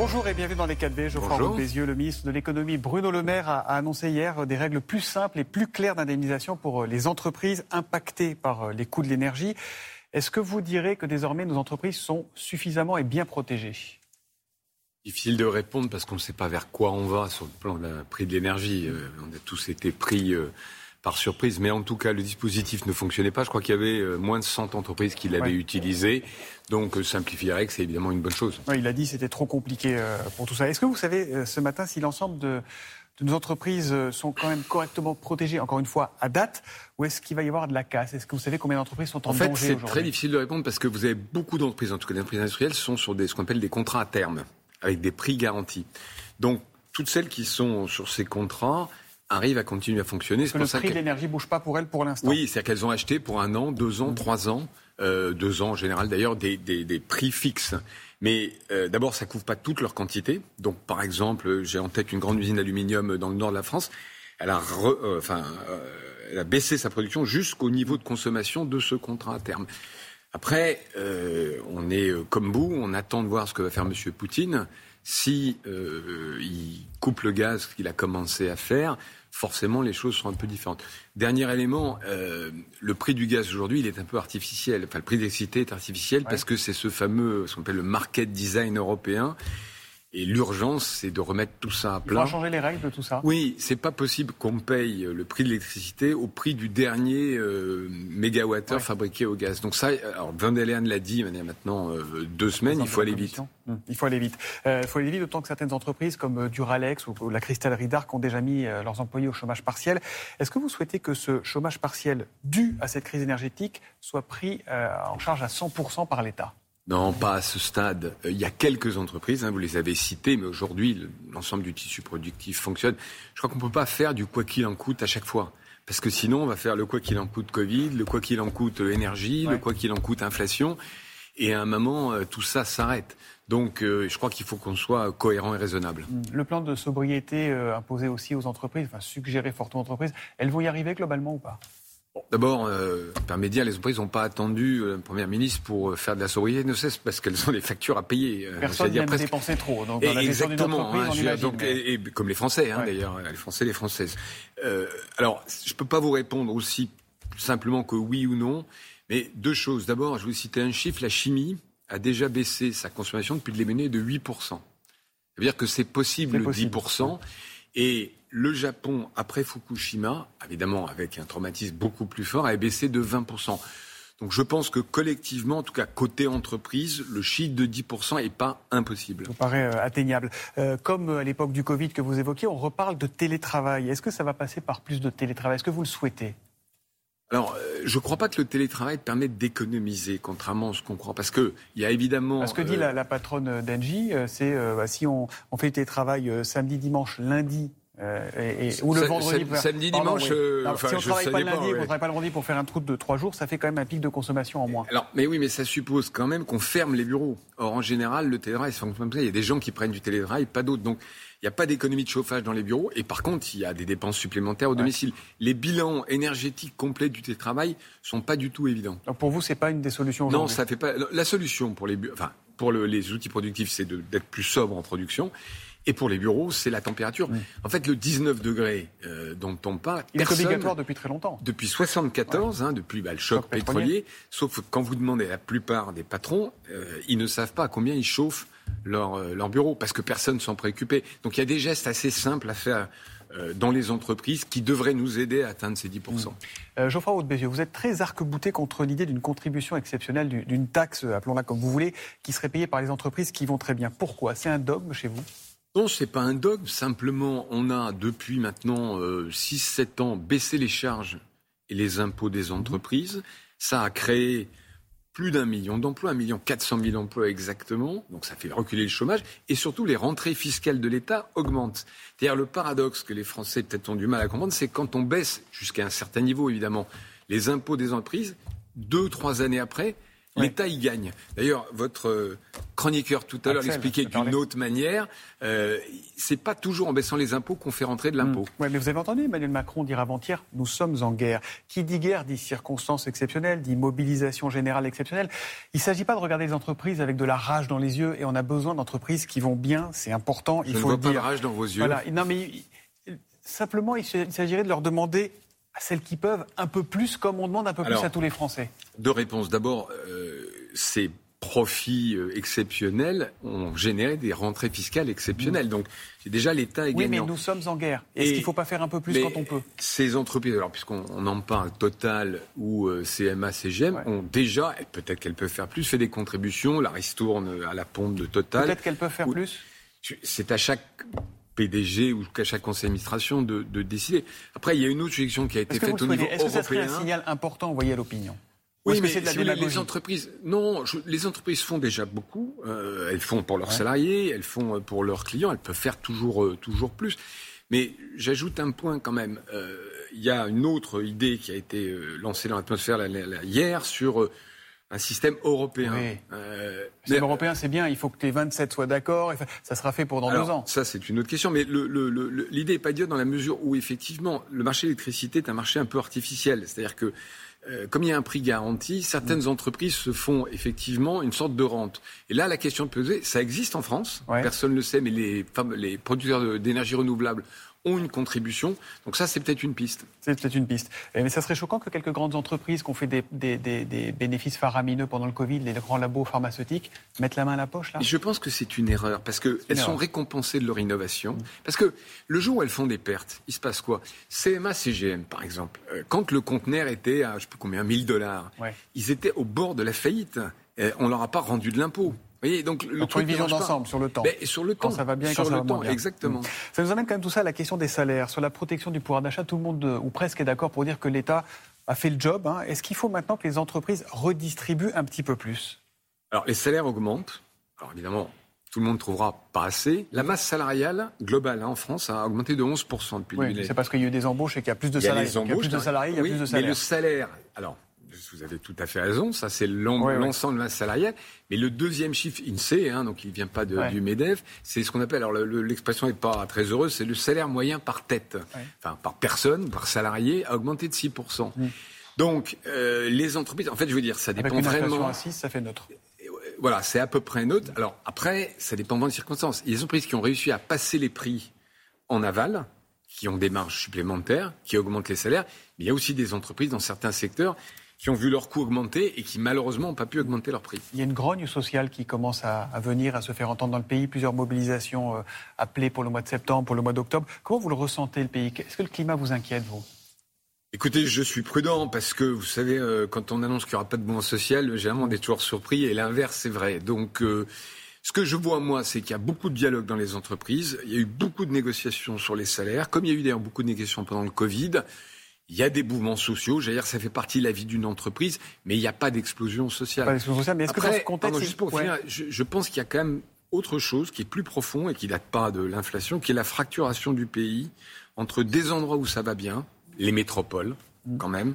Bonjour et bienvenue dans les 4B. Geoffroy Roux Bézieux, le ministre de l'économie Bruno Le Maire a annoncé hier des règles plus simples et plus claires d'indemnisation pour les entreprises impactées par les coûts de l'énergie. Est-ce que vous direz que désormais nos entreprises sont suffisamment et bien protégées? Difficile de répondre parce qu'on ne sait pas vers quoi on va sur le plan du prix de l'énergie. Euh, on a tous été pris euh, par surprise. Mais en tout cas, le dispositif ne fonctionnait pas. Je crois qu'il y avait euh, moins de 100 entreprises qui l'avaient utilisé. Donc, euh, simplifier règles, c'est évidemment une bonne chose. il a dit que c'était trop compliqué euh, pour tout ça. Est-ce que vous savez ce matin si l'ensemble de, nos entreprises sont quand même correctement protégées, encore une fois, à date Ou est-ce qu'il va y avoir de la casse? Est-ce que vous savez combien d'entreprises sont en, en fait, danger C'est très difficile de répondre parce que vous avez beaucoup d'entreprises, en tout cas des entreprises industrielles, sont sur des, ce qu'on appelle des contrats à terme, avec des prix garantis. Donc, toutes celles qui sont sur ces contrats, arrive à continuer à fonctionner. Parce que le prix de l'énergie ne bouge pas pour elles pour l'instant. Oui, c'est-à-dire qu'elles ont acheté pour un an, deux ans, trois ans, euh, deux ans en général d'ailleurs, des, des, des, prix fixes. Mais euh, d'abord, ça couvre pas toute leur quantité. Donc, par exemple, j'ai en tête une grande usine d'aluminium dans le nord de la France. Elle a, euh, enfin, euh, elle a baissé sa production jusqu'au niveau de consommation de ce contrat à terme. Après, euh, on est comme vous, on attend de voir ce que va faire M. Poutine. Si il coupe le gaz qu'il a commencé à faire, forcément les choses sont un peu différentes. Dernier élément, euh, le prix du gaz aujourd'hui, il est un peu artificiel. Enfin, le prix d'électricité est artificiel parce que c'est ce fameux, ce qu'on appelle le market design européen. Et l'urgence, c'est de remettre tout ça à plat. Il faut changer les règles de tout ça. Oui, c'est pas possible qu'on paye le prix de l'électricité au prix du dernier euh, mégawattheure fabriqué au gaz. Donc ça, alors Van der Leyen l'a dit il y a maintenant euh, deux semaines, il faut aller vite. Hum, il faut aller vite. Il faut aller vite, d'autant que certaines entreprises comme euh, Duralex ou, la Cristallerie d'Arc ont déjà mis euh, leurs employés au chômage partiel. Est-ce que vous souhaitez que ce chômage partiel dû à cette crise énergétique soit pris en charge à 100% par l'État? Non, pas à ce stade. Il y a quelques entreprises, hein, vous les avez citées, mais aujourd'hui, l'ensemble du tissu productif fonctionne. Je crois qu'on ne peut pas faire du quoi qu'il en coûte à chaque fois. Parce que sinon, on va faire le quoi qu'il en coûte Covid, le quoi qu'il en coûte énergie, le quoi qu'il en coûte inflation. Et à un moment, tout ça s'arrête. Donc, je crois qu'il faut qu'on soit cohérent et raisonnable. Le plan de sobriété imposé aussi aux entreprises, enfin suggéré fortement aux entreprises, elles vont y arriver globalement ou pas? D'abord, euh, dire, les entreprises n'ont pas attendu euh, la Première ministre pour euh, faire de la sobriété, ne cesse parce qu'elles ont des factures à payer. Euh, Personne n'a presque... dépenser trop. Donc, et, exactement, hein, donc, et, comme les Français, hein, d'ailleurs, les Français, les Françaises. Euh, alors, je ne peux pas vous répondre aussi simplement que oui ou non, mais deux choses. D'abord, je vais vous citer un chiffre, la chimie a déjà baissé sa consommation depuis le début de 8%. Ça veut dire que c'est possible, possible, 10%. Et le Japon, après Fukushima, évidemment avec un traumatisme beaucoup plus fort, a baissé de 20%. Donc je pense que collectivement, en tout cas côté entreprise, le chiffre de 10% n'est pas impossible. Ça paraît euh, atteignable. Euh, comme à l'époque du Covid que vous évoquiez, on reparle de télétravail. Est-ce que ça va passer par plus de télétravail? Est-ce que vous le souhaitez? Alors, euh, je ne crois pas que le télétravail permette d'économiser, contrairement à ce qu'on croit. Parce qu'il y a évidemment. Ce que dit la, patronne d'Engie, c'est bah, si on, on, fait télétravail samedi, dimanche, lundi euh, et, ou le vendredi. Samedi, dimanche. Euh, si on ne travaille pas le lundi, on ne travaille pas le vendredi pour faire un trou de trois jours, ça fait quand même un pic de consommation en moins. Alors, mais oui, mais ça suppose quand même qu'on ferme les bureaux. Or, en général, le télétravail, comme ça. Il y a des gens qui prennent du télétravail, pas d'autres. Donc, il n'y a pas d'économie de chauffage dans les bureaux. Et par contre, il y a des dépenses supplémentaires au domicile. Les bilans énergétiques complets du télétravail sont pas du tout évidents. Donc pour vous, c'est pas une des solutions Non, ça fait pas. La solution pour les, enfin, pour les outils productifs, c'est d'être plus sobre en production. Et pour les bureaux, c'est la température. En fait, le 19 degrés euh, dont on parle... Il est obligatoire depuis très longtemps. Depuis 74, hein, depuis bah, le choc, pétrolier. Sauf quand vous demandez à la plupart des patrons, euh, ils ne savent pas à combien ils chauffent leur, euh, leur bureau, parce que personne ne s'en préoccupait. Donc il y a des gestes assez simples à faire dans les entreprises qui devraient nous aider à atteindre ces 10%. Euh, Geoffroy Haute vous êtes très arc-bouté contre l'idée d'une contribution exceptionnelle, d'une taxe, appelons-la comme vous voulez, qui serait payée par les entreprises qui vont très bien. Pourquoi? C'est un dogme chez vous? Non, ce n'est pas un dogme. Simplement, on a depuis maintenant 6-7 euh, ans baissé les charges et les impôts des entreprises. Ça a créé plus d'un million d'emplois, un million quatre cent mille emplois exactement. Donc ça fait reculer le chômage. Et surtout, les rentrées fiscales de l'État augmentent. C'est-à-dire le paradoxe que les Français peut-être ont du mal à comprendre, c'est quand on baisse, jusqu'à un certain niveau évidemment, les impôts des entreprises, deux, trois années après, l'État y gagne. D'ailleurs, votre chroniqueur tout à l'heure l'expliquait d'une autre manière. Euh, c'est pas toujours en baissant les impôts qu'on fait rentrer de hmm. l'impôt. Oui, mais vous avez entendu Emmanuel Macron dire avant-hier nous sommes en guerre. Qui dit guerre dit circonstances exceptionnelles, dit mobilisation générale exceptionnelle. Il ne s'agit pas de regarder les entreprises avec de la rage dans les yeux et on a besoin d'entreprises qui vont bien. C'est important. Il Je faut ne vois pas de rage dans vos yeux. Voilà. Non, mais simplement, il s'agirait de leur demander à celles qui peuvent un peu plus, comme on demande un peu plus à tous les Français. Deux réponses. D'abord, euh, c'est profits euh, exceptionnels ont généré des rentrées fiscales exceptionnelles. Mm. Donc, déjà l'État est oui, mais nous sommes en guerre. Est-ce qu'il ne faut pas faire un peu plus quand on peut? Ces entreprises, alors puisqu'on en parle, Total ou euh, CMA, CGM, ont déjà, peut-être qu'elles peuvent faire plus, fait des contributions. La ristourne à la pompe de Total. Peut-être qu'elles peuvent faire plus? C'est à chaque PDG ou à chaque conseil d'administration de, de, décider. Après, il y a une autre suggestion qui a été faite au niveau européen. Est-ce que ça serait un signal important envoyé à l'opinion? Oui, mais les entreprises, non, les entreprises font déjà beaucoup. Euh, elles font pour leurs salariés, elles font euh, pour leurs clients. Elles peuvent faire toujours, euh, toujours plus. Mais j'ajoute un point quand même. Il y a une autre idée qui a été lancée dans l'atmosphère hier sur un système européen. Oui. Euh, le système européen, c'est bien. Il faut que les 27 soient d'accord. Ça sera fait pour dans deux ans. Ça, c'est une autre question. Mais l'idée n'est pas dure dans la mesure où, effectivement, le marché de l'électricité est un marché un peu artificiel. C'est-à-dire que euh, comme il y a un prix garanti, certaines mm. entreprises se font effectivement une sorte de rente. Et là, la question posée, ça existe en France, personne ne le sait, mais les, les producteurs d'énergie renouvelable ont une contribution. Donc ça, c'est peut-être une piste. C'est peut-être une piste. Mais ça serait choquant que quelques grandes entreprises qui ont fait des, des, bénéfices faramineux pendant le Covid, les grands labos pharmaceutiques, mettent la main à la poche là? Je pense que c'est une erreur parce qu'elles sont récompensées de leur innovation. Mm. Parce que le jour où elles font des pertes, il se passe quoi? CMA, CGM, par exemple, euh, quand le conteneur était à, je sais plus combien, 1000 dollars, ils étaient au bord de la faillite. on leur a pas rendu de l'impôt voyez, donc le donc, une vision d'ensemble sur le temps. Ben, sur le temps. Quand ça va bien et quand ça va temps, bien. Exactement. Ça nous amène quand même tout ça à la question des salaires. Sur la protection du pouvoir d'achat, tout le monde, euh, ou presque, est d'accord pour dire que l'État a fait le job. Hein. Est-ce qu'il faut maintenant que les entreprises redistribuent un petit peu plus? Alors, les salaires augmentent. Alors, évidemment, tout le monde trouvera pas assez. La masse salariale globale hein, en France a augmenté de 11% depuis oui, C'est parce qu'il y a eu des embauches et qu'il y a plus de salariés. Il y a plus de salariés, il y a plus de salaires. Mais le salaire, alors vous avez tout à fait raison, ça c'est l'ensemble de la salariale. Mais le deuxième chiffre INSEE, hein, donc il ne vient pas du MEDEF, c'est ce qu'on appelle, alors l'expression n'est pas très heureuse, c'est le salaire moyen par tête, enfin par personne, par salarié, a augmenté de 6%. Mm. Donc euh, les entreprises, en fait je veux dire, ça dépend Avec une vraiment... à 6, ça fait neutre. Voilà, c'est à peu près neutre. Alors après, ça dépend vraiment des circonstances. Il y a des entreprises qui ont réussi à passer les prix en aval, qui ont des marges supplémentaires, qui augmentent les salaires. Mais il y a aussi des entreprises dans certains secteurs qui ont vu leurs coûts augmenter et qui malheureusement n'ont pas pu augmenter leurs prix. Il y a une grogne sociale qui commence à, venir, à se faire entendre dans le pays. Plusieurs mobilisations euh, appelées pour le mois de septembre, pour le mois d'octobre. Comment vous le ressentez, le pays? Est-ce que le climat vous inquiète, vous? Écoutez, je suis prudent parce que vous savez, euh, quand on annonce qu'il n'y aura pas de mouvement social, généralement on est toujours surpris et l'inverse c'est vrai. Donc, euh, ce que je vois moi, c'est qu'il y a beaucoup de dialogue dans les entreprises. Il y a eu beaucoup de négociations sur les salaires, comme il y a eu d'ailleurs beaucoup de négociations pendant le Covid. Il y a des mouvements sociaux, j'allais dire ça fait partie de la vie d'une entreprise, mais il n'y a pas d'explosion sociale. Pas d'explosion sociale, mais est-ce que dans ce contexte... juste pour finir, je, je, pense qu'il y a quand même autre chose qui est plus profond et qui date pas de l'inflation, qui est la fracturation du pays entre des endroits où ça va bien, les métropoles mm. quand même,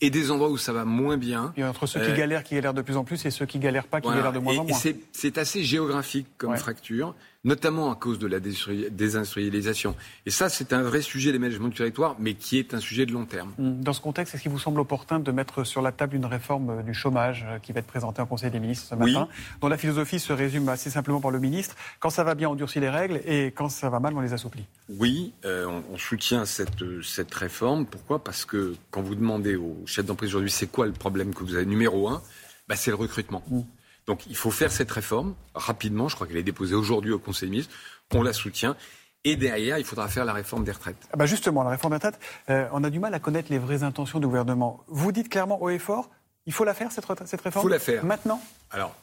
et des endroits où ça va moins bien. Et entre ceux qui euh, galèrent, qui galèrent de plus en plus, et ceux qui galèrent pas, qui galèrent de moins en moins. C'est assez géographique comme fracture notamment à cause de la désindustrialisation. Et ça, c'est un vrai sujet des management du territoire, mais qui est un sujet de long terme. Hum, dans ce contexte, est-ce qu'il vous semble opportun de mettre sur la table une réforme euh, du chômage euh, qui va être présentée au Conseil des ministres ce matin, dont la philosophie se résume assez simplement par le ministre Quand ça va bien, on durcit les règles, et quand ça va mal, on les assouplit. Oui, euh, on, soutient cette, cette réforme. Pourquoi? Parce que quand vous demandez aux chefs d'entreprise aujourd'hui, c'est quoi le problème que vous avez? Numéro un bah, C'est le recrutement. Hum. Donc il faut faire cette réforme rapidement. Je crois qu'elle est déposée aujourd'hui au Conseil des ministres. On la soutient. Et derrière, il faudra faire la réforme des retraites. Ah bah justement, la réforme des retraites, euh, on a du mal à connaître les vraies intentions du gouvernement. Vous dites clairement haut et fort, il faut la faire, cette, cette réforme Il faut la faire. Maintenant? Alors,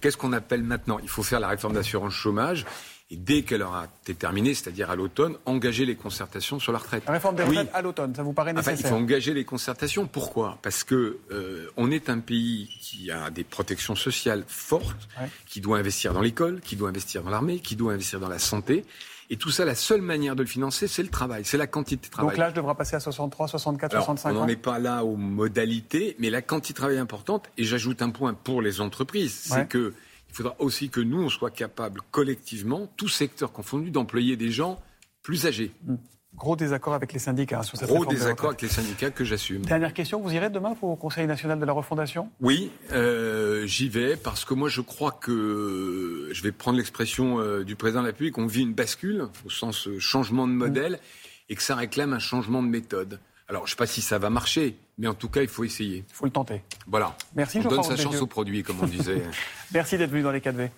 qu'est-ce qu'on appelle maintenant? Il faut faire la réforme d'assurance chômage et dès qu'elle aura été terminée, c'est-à-dire à, l'automne, engager les concertations sur la retraite. La réforme des retraites à l'automne, ça vous paraît nécessaire enfin, Il faut engager les concertations. Pourquoi? Parce que euh, on est un pays qui a des protections sociales fortes, qui doit investir dans l'école, qui doit investir dans l'armée, qui doit investir dans la santé. Et tout ça, la seule manière de le financer, c'est le travail, c'est la quantité de travail. Donc l'âge devra passer à 63, 64, 65 ans On n'en est pas là aux modalités, mais la quantité de travail est importante. Et j'ajoute un point pour les entreprises, c'est que il faudra aussi que nous, on soit capables collectivement, tous secteurs confondus, d'employer des gens plus âgés. Mm. Gros désaccord avec les syndicats sur cette Gros désaccord avec les syndicats que j'assume. Dernière question, vous irez demain au Conseil national de la refondation? Oui, euh, j'y vais parce que moi je crois que, je vais prendre l'expression euh, du président de la République, on vit une bascule au sens euh, changement de modèle mm. et que ça réclame un changement de méthode. Alors je ne sais pas si ça va marcher, mais en tout cas il faut essayer. Il faut le tenter. Voilà. Merci. On donne sa chance au produit, comme on disait. Merci d'être venu dans les 4V.